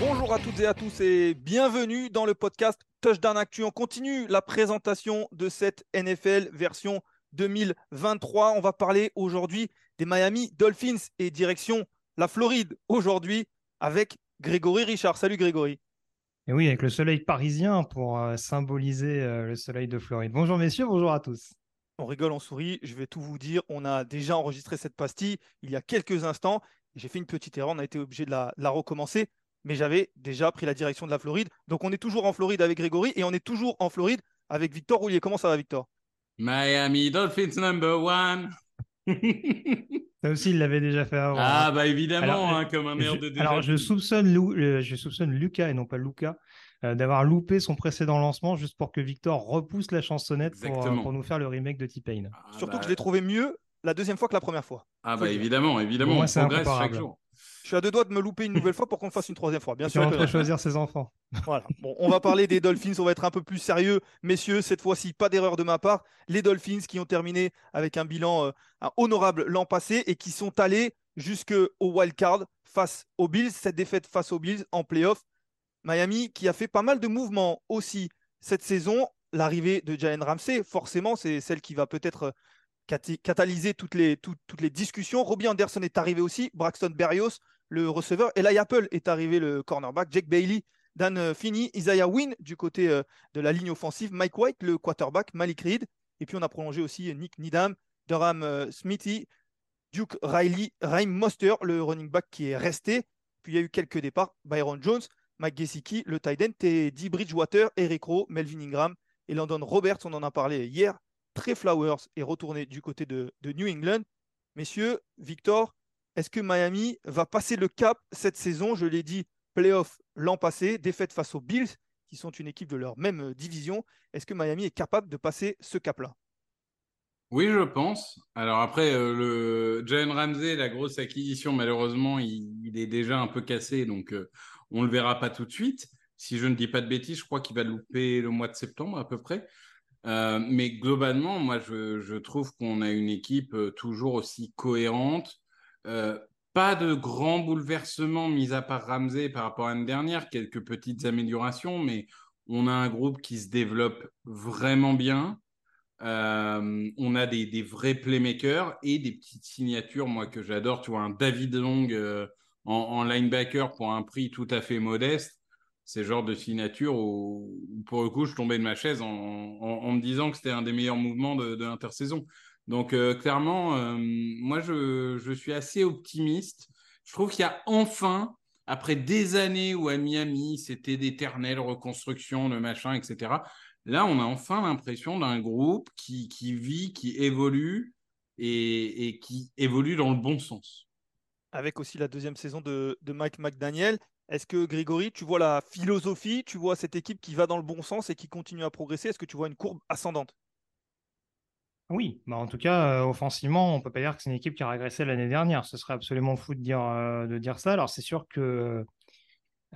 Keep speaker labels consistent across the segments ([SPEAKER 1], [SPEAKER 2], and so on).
[SPEAKER 1] Bonjour à toutes et à tous et bienvenue dans le podcast Touchdown Actu. On continue la présentation de cette NFL version 2023. On va parler aujourd'hui des Miami Dolphins et direction la Floride aujourd'hui avec Grégory Richard. Salut Grégory.
[SPEAKER 2] Et oui, avec le soleil parisien pour euh, symboliser euh, le soleil de Floride. Bonjour messieurs, bonjour à tous.
[SPEAKER 1] On rigole, on sourit. Je vais tout vous dire. On a déjà enregistré cette pastille il y a quelques instants. J'ai fait une petite erreur. On a été obligé de la, recommencer. Mais j'avais déjà pris la direction de la Floride. Donc on est toujours en Floride avec Grégory et on est toujours en Floride avec Victor Roulier. Comment ça va, Victor?
[SPEAKER 3] Miami Dolphins number one.
[SPEAKER 2] Ça aussi, il l'avait déjà fait avant.
[SPEAKER 3] ah
[SPEAKER 2] hein.
[SPEAKER 3] bah évidemment,
[SPEAKER 2] Alors,
[SPEAKER 3] hein, comme un meilleur de déjà.
[SPEAKER 2] alors, je soupçonne, Lou- euh, je soupçonne Lucas et non pas Luca euh, d'avoir loupé son précédent lancement juste pour que Victor repousse la chansonnette pour, euh, pour nous faire le remake de T-Pain.
[SPEAKER 3] Ah
[SPEAKER 1] Surtout
[SPEAKER 3] bah,
[SPEAKER 1] que je l'ai trouvé mieux la deuxième fois que la première fois.
[SPEAKER 3] Ah bah évidemment, évidemment,
[SPEAKER 2] moi,
[SPEAKER 3] on progresse chaque jour.
[SPEAKER 1] Je suis à deux doigts de me louper une nouvelle fois pour qu'on fasse une troisième fois. Bien sûr. non.
[SPEAKER 2] choisir ses enfants.
[SPEAKER 1] Voilà. Bon, on va parler des Dolphins. On va être un peu plus sérieux, messieurs. Cette fois-ci, pas d'erreur de ma part. Les Dolphins qui ont terminé avec un bilan euh, honorable l'an passé et qui sont allés jusqu'au wild card face aux Bills. Cette défaite face aux Bills en playoff. Miami qui a fait pas mal de mouvements aussi cette saison. L'arrivée de Jalen Ramsey, forcément, c'est celle qui va peut-être euh, cata- catalyser toutes les, toutes- toutes les discussions. Robbie Anderson est arrivé aussi. Braxton Berrios, le receveur. Eli Apple est arrivé, le cornerback. Jake Bailey Dan euh, Finney, Isaiah Wynn du côté euh, de la ligne offensive, Mike White, le quarterback, Malik Reed. Et puis on a prolongé aussi Nick Needham, Durham euh, Smithy, Duke Riley, Raheem Moster, le running back qui est resté. Puis il y a eu quelques départs, Byron Jones, Mike Gesicki, le tight end, Teddy Bridgewater, Eric Rowe, Melvin Ingram et Landon Roberts, on en a parlé hier. Trey Flowers est retourné du côté de, de New England. Messieurs, Victor, est-ce que Miami va passer le cap cette saison? Je l'ai dit, playoff l'an passé, défaite face aux Bills, qui sont une équipe de leur même euh, division. Est-ce que Miami est capable de passer ce cap-là?
[SPEAKER 3] Oui, je pense. Alors après, euh, le Jalen Ramsey, la grosse acquisition, malheureusement, il, est déjà un peu cassé, donc euh, on le verra pas tout de suite. Si je ne dis pas de bêtises, je crois qu'il va louper le mois de septembre à peu près. Mais globalement, moi, je, trouve qu'on a une équipe toujours aussi cohérente. Euh, pas de grands bouleversements, mis à part Ramsey par rapport à l'année dernière, quelques petites améliorations, mais on a un groupe qui se développe vraiment bien. Euh, on a des, vrais playmakers et des petites signatures, moi, que j'adore. Tu vois, un David Long euh, en, linebacker pour un prix tout à fait modeste. C'est genre de signature où, pour le coup, je tombais de ma chaise en, me disant que c'était un des meilleurs mouvements de l'intersaison. Donc, euh, clairement, euh, moi, je, suis assez optimiste. Je trouve qu'il y a enfin, après des années où à Miami, c'était d'éternelle reconstruction, le machin, etc. Là, on a enfin l'impression d'un groupe qui, vit, qui évolue et, et qui évolue dans le bon sens.
[SPEAKER 1] Avec aussi la deuxième saison de, de Mike McDaniel. Est-ce que Grégory, tu vois la philosophie, tu vois cette équipe qui va dans le bon sens et qui continue à progresser? Est-ce que tu vois une courbe ascendante?
[SPEAKER 2] Oui, bah en tout cas, euh, offensivement, on peut pas dire que c'est une équipe qui a régressé l'année dernière. Ce serait absolument fou de dire, euh, de dire ça. Alors, c'est sûr que,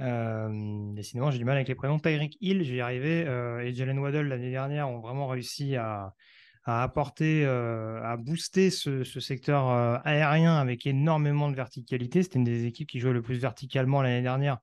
[SPEAKER 2] euh, décidément, j'ai du mal avec les prénoms. Tyreek Hill, j'y arrivais, et Jalen Waddle l'année dernière ont vraiment réussi à, à apporter, à booster ce, ce secteur aérien avec énormément de verticalité. C'était une des équipes qui jouait le plus verticalement l'année dernière.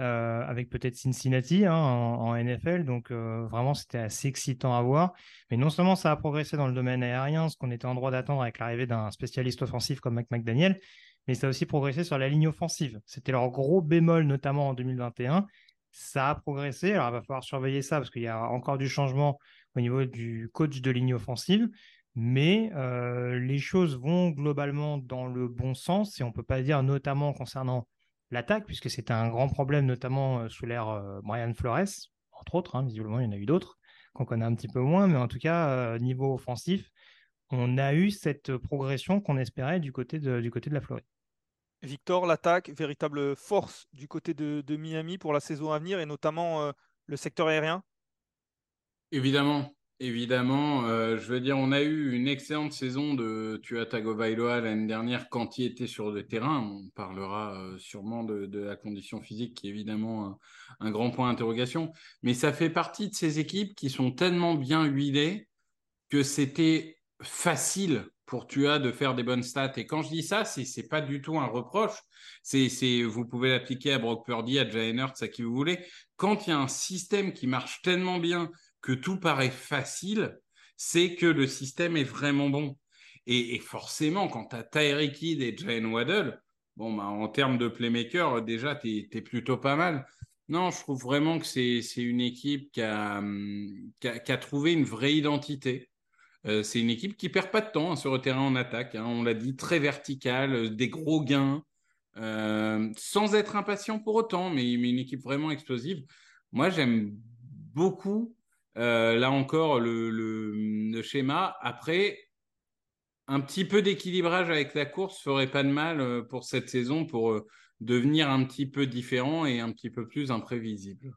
[SPEAKER 2] Euh, avec peut-être Cincinnati hein, en, NFL. Donc vraiment, c'était assez excitant à voir. Mais non seulement ça a progressé dans le domaine aérien, ce qu'on était en droit d'attendre avec l'arrivée d'un spécialiste offensif comme Mike McDaniel, mais ça a aussi progressé sur la ligne offensive. C'était leur gros bémol, notamment en 2021. Ça a progressé. Alors, il va falloir surveiller ça parce qu'il y a encore du changement au niveau du coach de ligne offensive. Mais euh, les choses vont globalement dans le bon sens. Et on ne peut pas dire, notamment concernant l'attaque, puisque c'était un grand problème, notamment euh, sous l'ère euh, Brian Flores, entre autres. Hein, visiblement, il y en a eu d'autres qu'on connaît un petit peu moins. Mais en tout cas, niveau offensif, on a eu cette progression qu'on espérait du côté de, du côté de la Floride.
[SPEAKER 1] Victor, l'attaque, véritable force du côté de, Miami pour la saison à venir et notamment euh, le secteur aérien?
[SPEAKER 3] Évidemment, évidemment. Euh, je veux dire, on a eu une excellente saison de Tua Tagovailoa l'année dernière quand il était sur le terrain. On parlera euh, sûrement de, la condition physique qui est évidemment un, grand point d'interrogation. Mais ça fait partie de ces équipes qui sont tellement bien huilées que c'était facile pour Tua de faire des bonnes stats. Et quand je dis ça, c'est n'est pas du tout un reproche. C'est vous pouvez l'appliquer à Brock Purdy, à Jalen Hurts, à qui vous voulez. Quand il y a un système qui marche tellement bien que tout paraît facile, c'est que le système est vraiment bon. Et, forcément, quand tu as Tyreek et Jalen Waddle, bon, bah, en termes de playmaker, déjà, tu es, plutôt pas mal. Non, je trouve vraiment que c'est une équipe qui a, hum, qui a, trouvé une vraie identité. Euh, c'est une équipe qui perd pas de temps hein, sur le terrain en attaque. Hein. on l'a dit, très verticale, euh, des gros gains, euh, sans être impatient pour autant, mais, une équipe vraiment explosive. Moi, j'aime beaucoup, là encore, le, schéma. Après, un petit peu d'équilibrage avec la course ferait pas de mal pour cette saison, pour devenir un petit peu différent et un petit peu plus imprévisible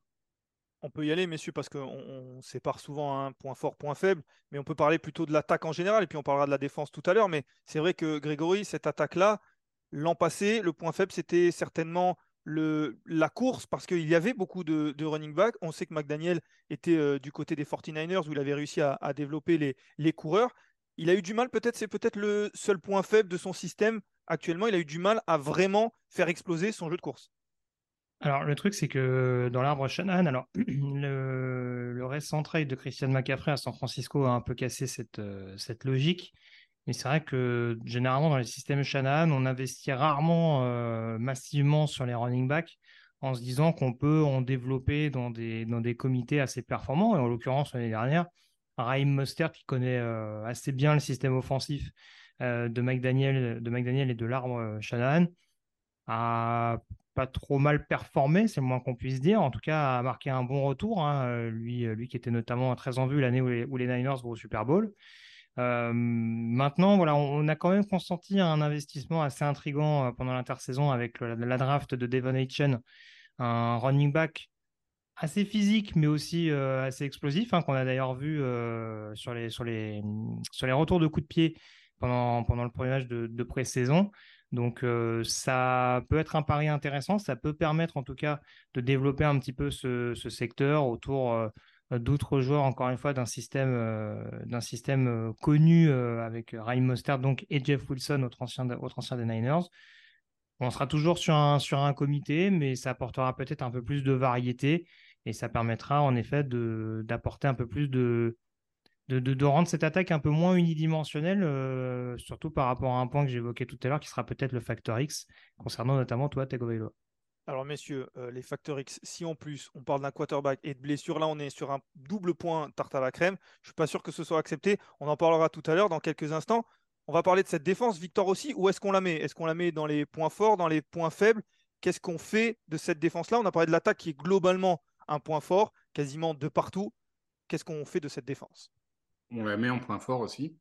[SPEAKER 1] on peut y aller, messieurs, parce qu'on sépare souvent un point fort, point faible, mais on peut parler plutôt de l'attaque en général, et puis on parlera de la défense tout à l'heure. Mais c'est vrai que Grégory, cette attaque-là, l'an passé, le point faible, c'était certainement la course, parce qu'il y avait beaucoup de, running back. On sait que McDaniel était euh, du côté des 49ers, où il avait réussi à, développer les, coureurs. Il a eu du mal, peut-être, c'est peut-être le seul point faible de son système actuellement. Il a eu du mal à vraiment faire exploser son jeu de course.
[SPEAKER 2] Alors, le truc, c'est que dans l'arbre Shanahan, alors, le, le récent trade de Christian McCaffrey à San Francisco a un peu cassé cette, euh, cette logique. Mais c'est vrai que généralement, dans les systèmes Shanahan, on investit rarement euh, massivement sur les running backs en se disant qu'on peut en développer dans des, dans des comités assez performants. Et en l'occurrence, l'année dernière, Raheem Mostert, qui connaît euh, assez bien le système offensif de, McDaniel, de McDaniel et de l'arbre Shanahan, a pas trop mal performé, c'est le moins qu'on puisse dire. En tout cas, a marqué un bon retour. Hein. Euh, lui, euh, lui qui était notamment très en vue l'année où, les, Niners vont au Super Bowl. Euh, maintenant, voilà, on, a quand même consenti un investissement assez intrigant pendant l'intersaison avec la, draft de Devon Aitchen, un running back assez physique, mais aussi assez explosif, hein, qu'on a d'ailleurs vu sur, les, sur, les, sur les retours de coups de pied pendant, pendant le premier match de, de pré-saison. Donc euh, ça peut être un pari intéressant, ça peut permettre en tout cas de développer un petit peu ce, secteur autour euh, d'autres joueurs, encore une fois, d'un système, euh, d'un système connu avec Ryan Mostert donc, et Jeff Wilson, autre ancien, des Niners. On sera toujours sur un, comité, mais ça apportera peut-être un peu plus de variété et ça permettra en effet d'apporter un peu plus de, de, rendre cette attaque un peu moins unidimensionnelle, euh, surtout par rapport à un point que j'évoquais tout à l'heure, qui sera peut-être le facteur X, concernant notamment toi, Tagovailoa.
[SPEAKER 1] Alors messieurs, euh, les facteurs X, si en plus on parle d'un quarterback et de blessure, là on est sur un double point tarte à la crème, je ne suis pas sûr que ce soit accepté, on en parlera tout à l'heure dans quelques instants. On va parler de cette défense, Victor aussi, où est-ce qu'on la met? Est-ce qu'on la met dans les points forts, dans les points faibles? Qu'est-ce qu'on fait de cette défense-là? On a parlé de l'attaque qui est globalement un point fort, quasiment de partout. Qu'est-ce qu'on fait de cette défense?
[SPEAKER 3] On la met en point fort aussi.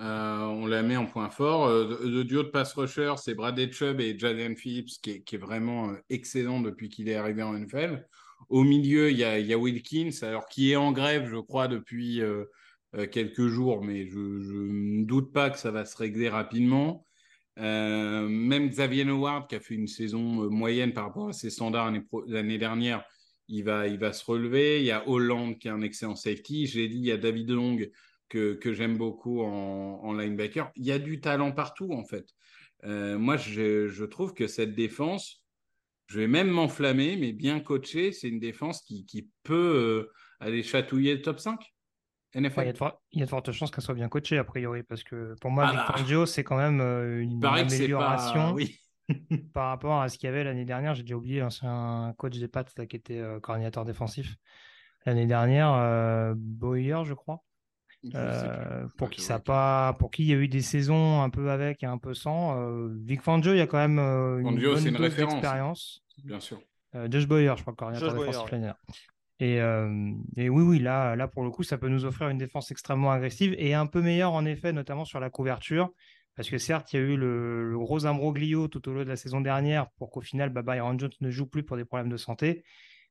[SPEAKER 3] Euh, on la met en point fort. Euh, le duo de pass rusher, c'est Brad Chubb et Jalen Phillips, qui est, vraiment euh, excellent depuis qu'il est arrivé en NFL. Au milieu, il y, a, Wilkins, alors qui est en grève, je crois, depuis quelques jours, mais je ne doute pas que ça va se régler rapidement. même Xavier Howard, qui a fait une saison moyenne par rapport à ses standards l'année dernière, il va, il va se relever. Il y a Hollande qui est un excellent safety. J'ai dit, il y a David Long que, que j'aime beaucoup en, linebacker. Il y a du talent partout, en fait. Euh, moi, je, je, trouve que cette défense, je vais même m'enflammer, mais bien coaché, c'est une défense qui, qui peut aller chatouiller le top 5
[SPEAKER 2] NFL. il, y a de fortes chances qu'elle soit bien coachée, a priori, parce que pour moi, ah Vic c'est quand même une amélioration. oui. par rapport à ce qu'il y avait l'année dernière. J'ai déjà oublié, hein, c'est un coach des Pats qui était coordinateur défensif l'année dernière, Boyer, je crois. Euh, pour qui ça pas, pour qui il y a eu des saisons un peu avec et un peu sans. Euh, Vic Fangio, il y a quand même euh, une bonne une dose d'expérience.
[SPEAKER 3] Bien sûr.
[SPEAKER 2] Josh Boyer, je crois, coordinateur défensif l'année et, et, oui, oui, là, là, pour le coup, ça peut nous offrir une défense extrêmement agressive et un peu meilleure, en effet, notamment sur la couverture. Parce que certes, il y a eu le, le gros imbroglio tout au long de la saison dernière pour qu'au final, bah, Byron Jones ne joue plus pour des problèmes de santé.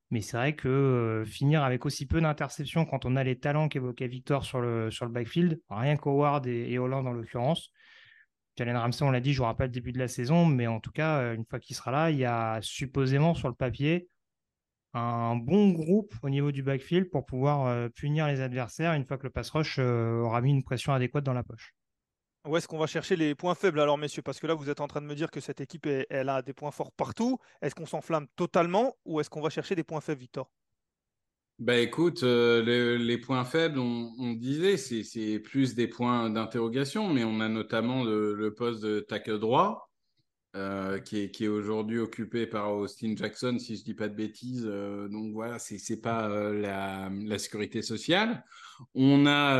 [SPEAKER 2] Mais c'est vrai que euh, finir avec aussi peu d'interceptions quand on a les talents qu'évoquait Victor sur le, backfield, rien qu'Howard et, et Holland en l'occurrence. Jalen Ramsey, on l'a dit, je ne pas le début de la saison, mais en tout cas, euh, une fois qu'il sera là, il y a supposément sur le papier un bon groupe au niveau du backfield pour pouvoir euh, punir les adversaires une fois que le pass rush aura mis une pression adéquate dans la poche.
[SPEAKER 1] Où est-ce qu'on va chercher les points faibles alors, messieurs? Parce que là, vous êtes en train de me dire que cette équipe, elle a des points forts partout. Est-ce qu'on s'enflamme totalement ou est-ce qu'on va chercher des points faibles, Victor?
[SPEAKER 3] Bah écoute, euh, les, points faibles, on, disait, c'est plus des points d'interrogation, mais on a notamment le, poste de tackle droit, euh, qui est, aujourd'hui occupé par Austin Jackson, si je ne dis pas de bêtises. Euh, donc voilà, c'est pas la, sécurité sociale. On n'a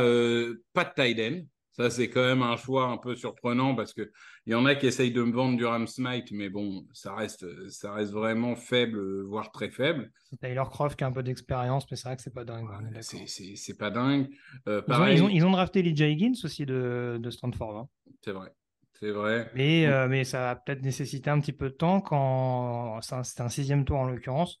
[SPEAKER 3] pas de tight. Ça, c'est quand même un choix un peu surprenant parce qu'il y en a qui essayent de me vendre du Ram Smite, mais bon, ça reste, ça reste vraiment faible, voire très faible.
[SPEAKER 2] C'est Taylor Croft qui a un peu d'expérience, mais c'est vrai que c'est pas dingue.
[SPEAKER 3] c'est pas dingue.
[SPEAKER 2] Euh, ils, ont, ils, ont, drafté Lee Higgins aussi de, de Stanford. Hein.
[SPEAKER 3] C'est vrai. C'est vrai.
[SPEAKER 2] Mais, euh, mais ça va peut-être nécessiter un petit peu de temps quand c'est un sixième tour en l'occurrence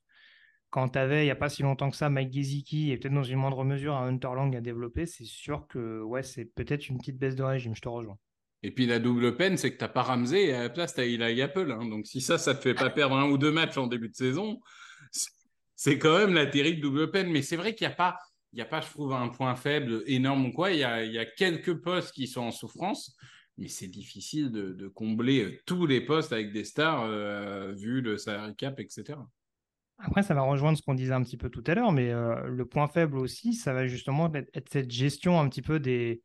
[SPEAKER 2] quand tu avais, il n'y a pas si longtemps que ça, Mike Gesicki et peut-être dans une moindre mesure un Hunter Lang à développer, c'est sûr que ouais, c'est peut-être une petite baisse de régime, je te rejoins.
[SPEAKER 3] Et puis la double peine, c'est que tu n'as pas Ramsey et à la place, tu as Eli Apple. Hein. Donc si ça, ça te fait pas perdre un ou deux matchs en début de saison, c'est quand même la terrible double peine. Mais c'est vrai qu'il n'y a pas, je trouve, un point faible énorme ou quoi. Il y a, quelques postes qui sont en souffrance, mais c'est difficile de, combler tous les postes avec des stars, euh, vu le salary cap, etc.
[SPEAKER 2] Après, ça va rejoindre ce qu'on disait un petit peu tout à l'heure, mais euh, le point faible aussi, ça va justement être, cette gestion un petit peu des,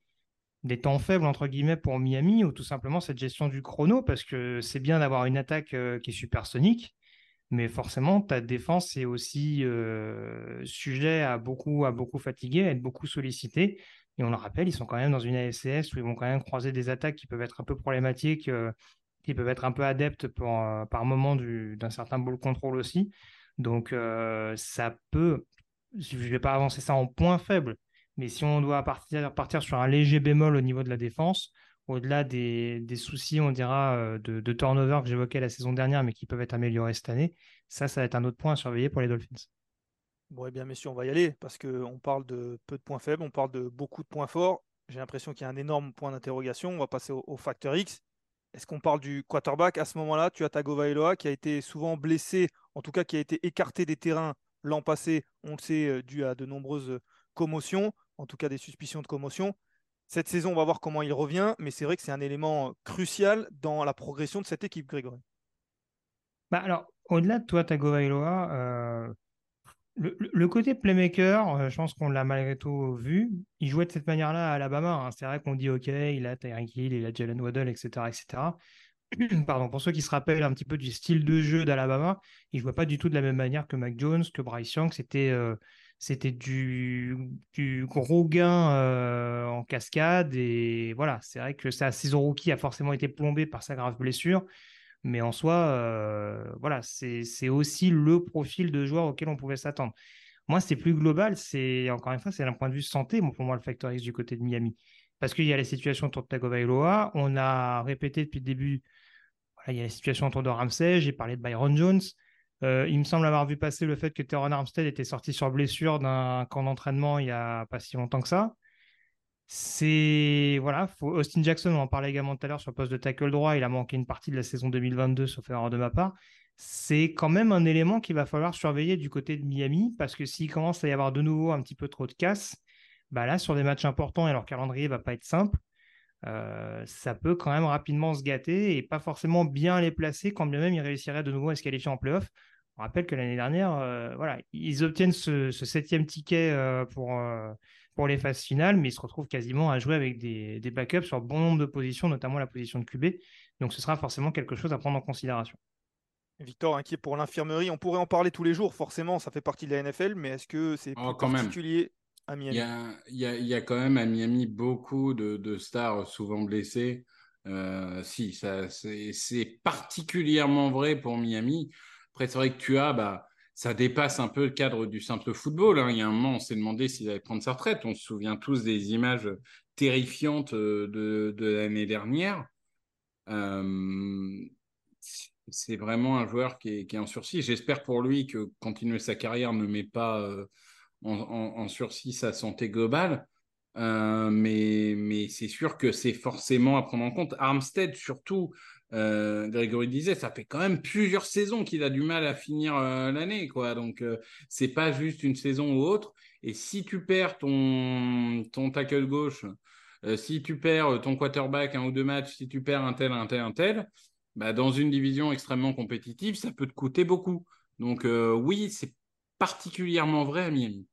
[SPEAKER 2] des temps faibles, entre guillemets, pour Miami, ou tout simplement cette gestion du chrono, parce que c'est bien d'avoir une attaque euh, qui est supersonique, mais forcément, ta défense est aussi euh, sujet à beaucoup, à beaucoup fatiguer, à être beaucoup sollicité. Et on le rappelle, ils sont quand même dans une ASCS où ils vont quand même croiser des attaques qui peuvent être un peu problématiques, qui peuvent être un peu adeptes par moment d'un certain ball control aussi. Donc, euh, ça peut, je ne vais pas avancer ça en point faible, mais si on doit partir, sur un léger bémol au niveau de la défense, au-delà des, soucis, on dira, euh, de, turnover que j'évoquais la saison dernière, mais qui peuvent être améliorés cette année, ça, ça va être un autre point à surveiller pour les Dolphins.
[SPEAKER 1] Bon, bien, messieurs, on va y aller parce qu'on parle de peu de points faibles, on parle de beaucoup de points forts. J'ai l'impression qu'il y a un énorme point d'interrogation. On va passer au, facteur X. Est-ce qu'on parle du quarterback À ce moment-là, tu as Tagovailoa qui a été souvent blessé en tout cas qui a été écarté des terrains l'an passé, on le sait, euh, dû à de nombreuses euh, commotions, en tout cas des suspicions de commotion. Cette saison, on va voir comment il revient, mais c'est vrai que c'est un élément euh, crucial dans la progression de cette équipe, Grégory.
[SPEAKER 2] Bah alors, au-delà de toi, Tagovailoa, le, côté playmaker, je pense qu'on l'a malgré tout vu. Il jouait de cette manière-là à Alabama. Hein. C'est vrai qu'on dit, OK, il a Tyreek Hill, il a Jalen Waddle, etc., etc. pardon, pour ceux qui se rappellent un petit peu du style de jeu d'Alabama, il ne jouait pas du tout de la même manière que Mac Jones, que Bryce Young. C'était euh, c'était du, du, gros gain euh, en cascade. Et voilà, c'est vrai que sa saison rookie a forcément été plombée par sa grave blessure. Mais en soi, euh, voilà, c'est aussi le profil de joueur auquel on pouvait s'attendre. Moi, c'est plus global. C'est encore une fois, c'est d'un point de vue santé, pour moi, le facteur X du côté de Miami. Parce qu'il y a la situation autour de Tagovailoa. On a répété depuis le début il y a la situation autour de Ramsey, j'ai parlé de Byron Jones. Euh, il me semble avoir vu passer le fait que Teron Armstead était sorti sur blessure d'un camp d'entraînement il n'y a pas si longtemps que ça. C'est voilà, Austin Jackson, on en parlait également tout à l'heure sur le poste de tackle droit, il a manqué une partie de la saison 2022 sauf erreur de ma part. C'est quand même un élément qu'il va falloir surveiller du côté de Miami parce que s'il commence à y avoir de nouveau un petit peu trop de casse, bah là sur des matchs importants et leur calendrier va pas être simple, ça peut quand même rapidement se gâter et pas forcément bien les placer quand bien même ils réussiraient de nouveau à se qualifier en playoff. On rappelle que l'année dernière, voilà, ils obtiennent ce, septième ticket pour, pour les phases finales, mais ils se retrouvent quasiment à jouer avec des, des backups sur bon nombre de positions, notamment la position de QB. Donc ce sera forcément quelque chose à prendre en considération.
[SPEAKER 1] Victor inquiet pour l'infirmerie. On pourrait en parler tous les jours, forcément, ça fait partie de la NFL, mais est-ce que c'est oh, particulier à Miami?
[SPEAKER 3] Il y, a, quand même à Miami beaucoup de, stars souvent blessés. Euh, si, c'est particulièrement vrai pour Miami. Après, c'est vrai que tu as, bah, ça dépasse un peu le cadre du simple football. Hein. Il y a un moment, on s'est demandé s'il allait prendre sa retraite. On se souvient tous des images terrifiantes euh, de, l'année dernière. Euh, c'est vraiment un joueur qui est, en sursis. J'espère pour lui que continuer sa carrière ne met pas euh, en, sursis sa santé globale. Mais c'est sûr que c'est forcément à prendre en compte. Armstead, surtout, euh, Grégory disait, ça fait quand même plusieurs saisons qu'il a du mal à finir l'année. quoi. Donc, c'est pas juste une saison ou autre. Et si tu perds ton, ton tackle gauche, si tu perds ton quarterback un ou deux matchs, si tu perds un tel, un tel, un tel, bah, dans une division extrêmement compétitive, ça peut te coûter beaucoup. Donc euh, oui, c'est particulièrement vrai à Miami.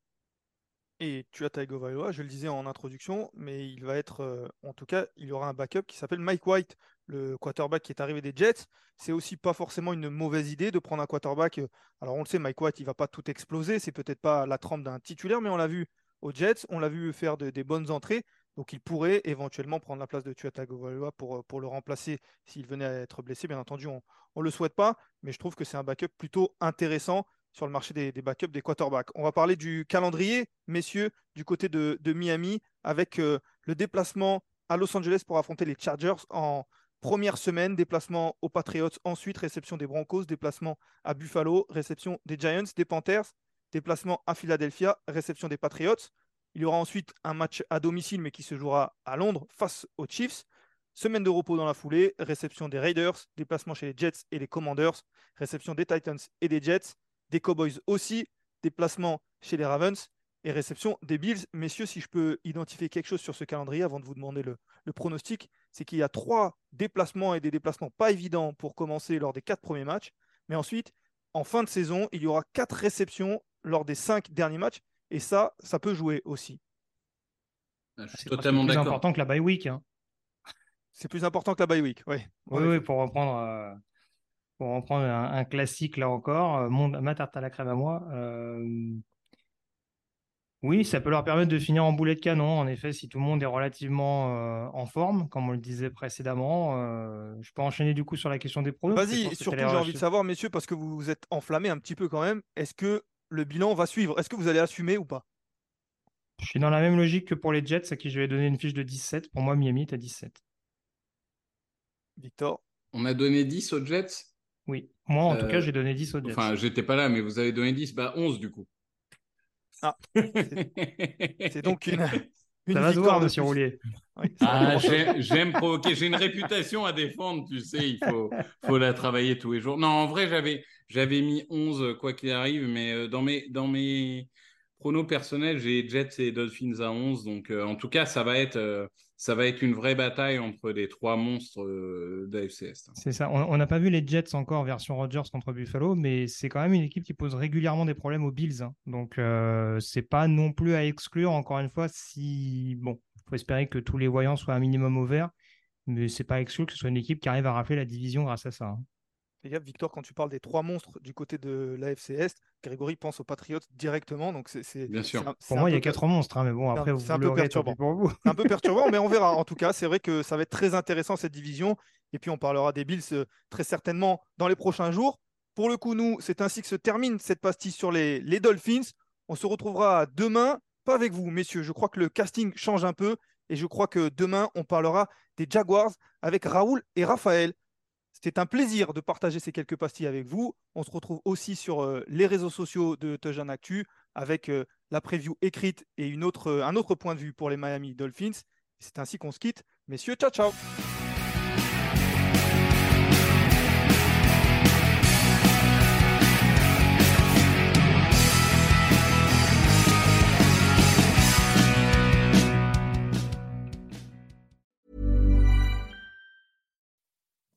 [SPEAKER 1] Et tu as Tagovailoa, je le disais en introduction, mais il va être, euh, en tout cas, il y aura un backup qui s'appelle Mike White, le quarterback qui est arrivé des Jets. C'est aussi pas forcément une mauvaise idée de prendre un quarterback. Euh, alors on le sait, Mike White, il va pas tout exploser, c'est peut-être pas la trempe d'un titulaire, mais on l'a vu aux Jets, on l'a vu faire des bonnes entrées. Donc il pourrait éventuellement prendre la place de Tua Tagovailoa pour, euh, pour le remplacer s'il venait à être blessé. Bien entendu, on ne le souhaite pas, mais je trouve que c'est un backup plutôt intéressant sur le marché des, backups des quarterbacks. On va parler du calendrier, messieurs, du côté de, Miami, avec euh, le déplacement à Los Angeles pour affronter les Chargers en première semaine, déplacement aux Patriots, ensuite réception des Broncos, déplacement à Buffalo, réception des Giants, des Panthers, déplacement à Philadelphia, réception des Patriots. Il y aura ensuite un match à domicile, mais qui se jouera à Londres face aux Chiefs. Semaine de repos dans la foulée, réception des Raiders, déplacement chez les Jets et les Commanders, réception des Titans et des Jets, des Cowboys aussi, déplacement chez les Ravens et réception des Bills. Messieurs, si je peux identifier quelque chose sur ce calendrier avant de vous demander le, le pronostic, c'est qu'il y a trois déplacements et des déplacements pas évidents pour commencer lors des quatre premiers matchs. Mais ensuite, en fin de saison, il y aura quatre réceptions lors des cinq derniers matchs. Et ça, ça peut jouer aussi.
[SPEAKER 3] Ah, je suis totalement d'accord.
[SPEAKER 2] C'est plus important que la bye week. Hein.
[SPEAKER 1] C'est plus important que la bye week, oui.
[SPEAKER 2] Oui, oui pour reprendre, euh, pour reprendre un, classique là encore, euh, mon, ma tarte à la crème à moi. Euh, oui, ça peut leur permettre de finir en boulet de canon. En effet, si tout le monde est relativement en forme, comme on le disait précédemment, je peux enchaîner du coup sur la question des pronos.
[SPEAKER 1] Vas-y, surtout j'ai envie de savoir, messieurs, parce que vous vous êtes enflammés un petit peu quand même. Est-ce que le bilan va suivre? Est-ce que vous allez assumer ou pas?
[SPEAKER 2] Je suis dans la même logique que pour les Jets, à qui je vais donner une fiche de 17. Pour moi, Miami est à 17.
[SPEAKER 1] Victor?
[SPEAKER 3] On a donné 10 aux Jets?
[SPEAKER 2] Oui. Moi, en tout cas, euh, j'ai donné 10 aux Jets.
[SPEAKER 3] Enfin, j'étais pas là, mais vous avez donné 10. Bah, 11 du coup.
[SPEAKER 1] Ah, c'est donc une,
[SPEAKER 2] ça va se voir, monsieur Roulier.
[SPEAKER 3] ah, j'aime provoquer. J'ai une réputation à défendre, tu sais, il faut, faut la travailler tous les jours. Non, en vrai, j'avais, j'avais mis 11, quoi qu'il arrive, mais euh, dans mes, dans mes pronos personnels, j'ai Jets et Dolphins à 11. Donc, euh, en tout cas, ça va être. Euh, ça va être une vraie bataille entre les trois monstres euh, d'AFC
[SPEAKER 2] C'est ça. On n'a pas vu les Jets encore version Rodgers contre Buffalo, mais c'est quand même une équipe qui pose régulièrement des problèmes aux Bills. Hein. Donc, euh, c'est pas non plus à exclure, encore une fois, si. Bon, il faut espérer que tous les voyants soient un minimum au vert, mais c'est pas exclu que ce soit une équipe qui arrive à rafler la division grâce à ça. Hein.
[SPEAKER 1] Les Victor, quand tu parles des trois monstres du côté de l'AFC Est, Grégory pense aux Patriots directement. Donc c'est,
[SPEAKER 3] Bien sûr.
[SPEAKER 2] pour moi, il y a quatre monstres, hein, mais bon, après,
[SPEAKER 1] c'est un peu perturbant. Pour vous. un peu perturbant, mais on verra. En tout cas, c'est vrai que ça va être très intéressant cette division. Et puis, on parlera des Bills euh, très certainement dans les prochains jours. Pour le coup, nous, c'est ainsi que se termine cette pastille sur les, les Dolphins. On se retrouvera demain, pas avec vous, messieurs. Je crois que le casting change un peu. Et je crois que demain, on parlera des Jaguars avec Raoul et Raphaël. C'était un plaisir de partager ces quelques pastilles avec vous. On se retrouve aussi sur euh, les réseaux sociaux de Touchdown Actu avec euh, la preview écrite et euh, un autre point de vue pour les Miami Dolphins. C'est ainsi qu'on se quitte. Messieurs, ciao ciao